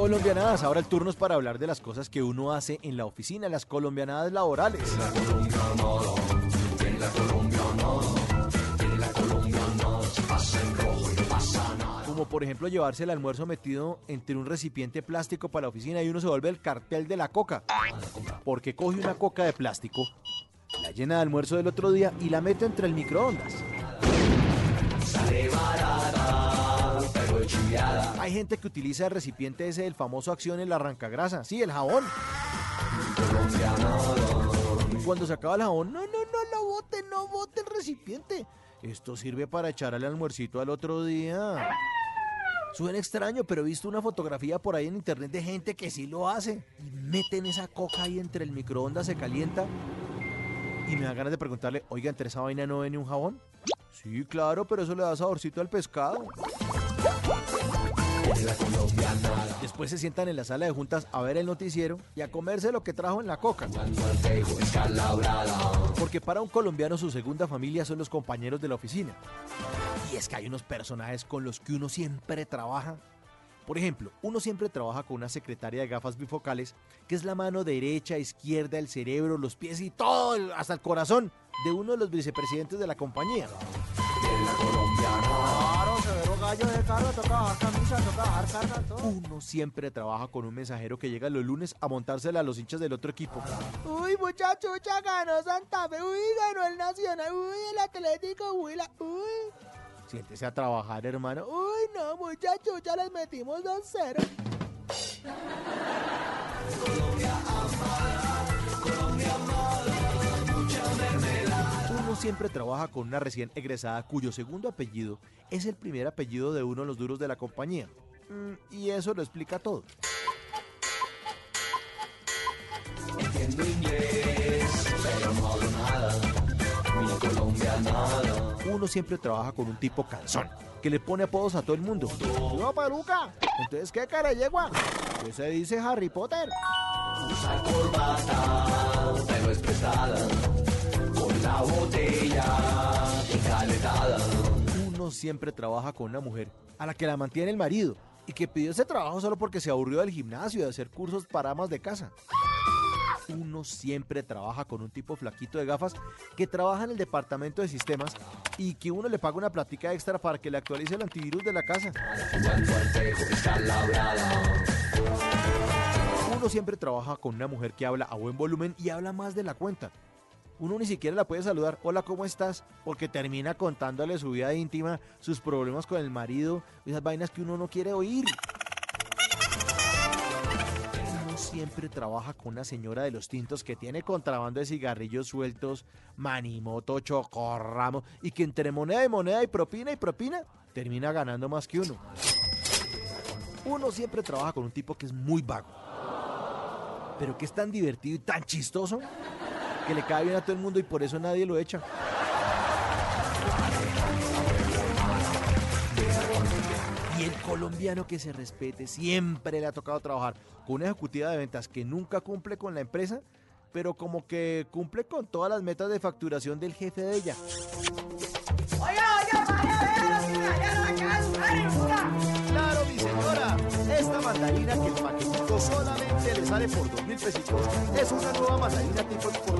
Colombianadas, ahora el turno es para hablar de las cosas que uno hace en la oficina, las colombianadas laborales. Como por ejemplo llevarse el almuerzo metido entre un recipiente plástico para la oficina y uno se vuelve el cartel de la coca. Porque coge una coca de plástico, la llena de almuerzo del otro día y la mete entre el microondas. Hay gente que utiliza el recipiente ese del famoso acción el arrancagrasa, sí, el jabón. Cuando se acaba el jabón, no, no, no lo bote, no bote el recipiente. Esto sirve para echar al almuercito al otro día. Suena extraño, pero he visto una fotografía por ahí en internet de gente que sí lo hace. Y meten esa coca ahí entre el microondas, se calienta. Y me da ganas de preguntarle, oiga, ¿entre esa vaina no viene un jabón? Sí, claro, pero eso le da saborcito al pescado. Después se sientan en la sala de juntas a ver el noticiero y a comerse lo que trajo en la coca. Porque para un colombiano su segunda familia son los compañeros de la oficina. Y es que hay unos personajes con los que uno siempre trabaja. Por ejemplo, uno siempre trabaja con una secretaria de gafas bifocales, que es la mano derecha, izquierda, el cerebro, los pies y todo, hasta el corazón de uno de los vicepresidentes de la compañía. Claro, severo gallo de carro, toca bajar camisa, toca bajar carga, todo. Uno siempre trabaja con un mensajero que llega los lunes a montársela a los hinchas del otro equipo. Uy, muchacho, ya ganó Santa Fe, uy, ganó el Nacional, uy, el Atlético, uy, la, uy. Siéntese a trabajar, hermano. Uy, no, muchachos, ya les metimos 2-0. Uno siempre trabaja con una recién egresada cuyo segundo apellido es el primer apellido de uno de los duros de la compañía. Mm, y eso lo explica todo. Uno siempre trabaja con un tipo cansón, que le pone apodos a todo el mundo. ¡No, peluca! Entonces, ¿qué cara yegua? ¿Qué se dice Harry Potter? Uno siempre trabaja con una mujer a la que la mantiene el marido y que pidió ese trabajo solo porque se aburrió del gimnasio y de hacer cursos para amas de casa. Uno siempre trabaja con un tipo flaquito de gafas que trabaja en el departamento de sistemas y que uno le paga una platica extra para que le actualice el antivirus de la casa. Uno siempre trabaja con una mujer que habla a buen volumen y habla más de la cuenta. Uno ni siquiera la puede saludar, hola, ¿cómo estás? Porque termina contándole su vida íntima, sus problemas con el marido, esas vainas que uno no quiere oír. Uno siempre trabaja con una señora de los tintos que tiene contrabando de cigarrillos sueltos, manimoto, chocorramo, y que entre moneda y moneda y propina y propina, termina ganando más que uno. Uno siempre trabaja con un tipo que es muy vago, pero que es tan divertido y tan chistoso que le cae bien a todo el mundo y por eso nadie lo echa. Y el colombiano que se respete siempre le ha tocado trabajar con una ejecutiva de ventas que nunca cumple con la empresa, pero como que cumple con todas las metas de facturación del jefe de ella. Claro, mi señora, esta mandarina que el paquetico solamente le sale por dos mil pesitos. Es una nueva mandarina tipo exportación.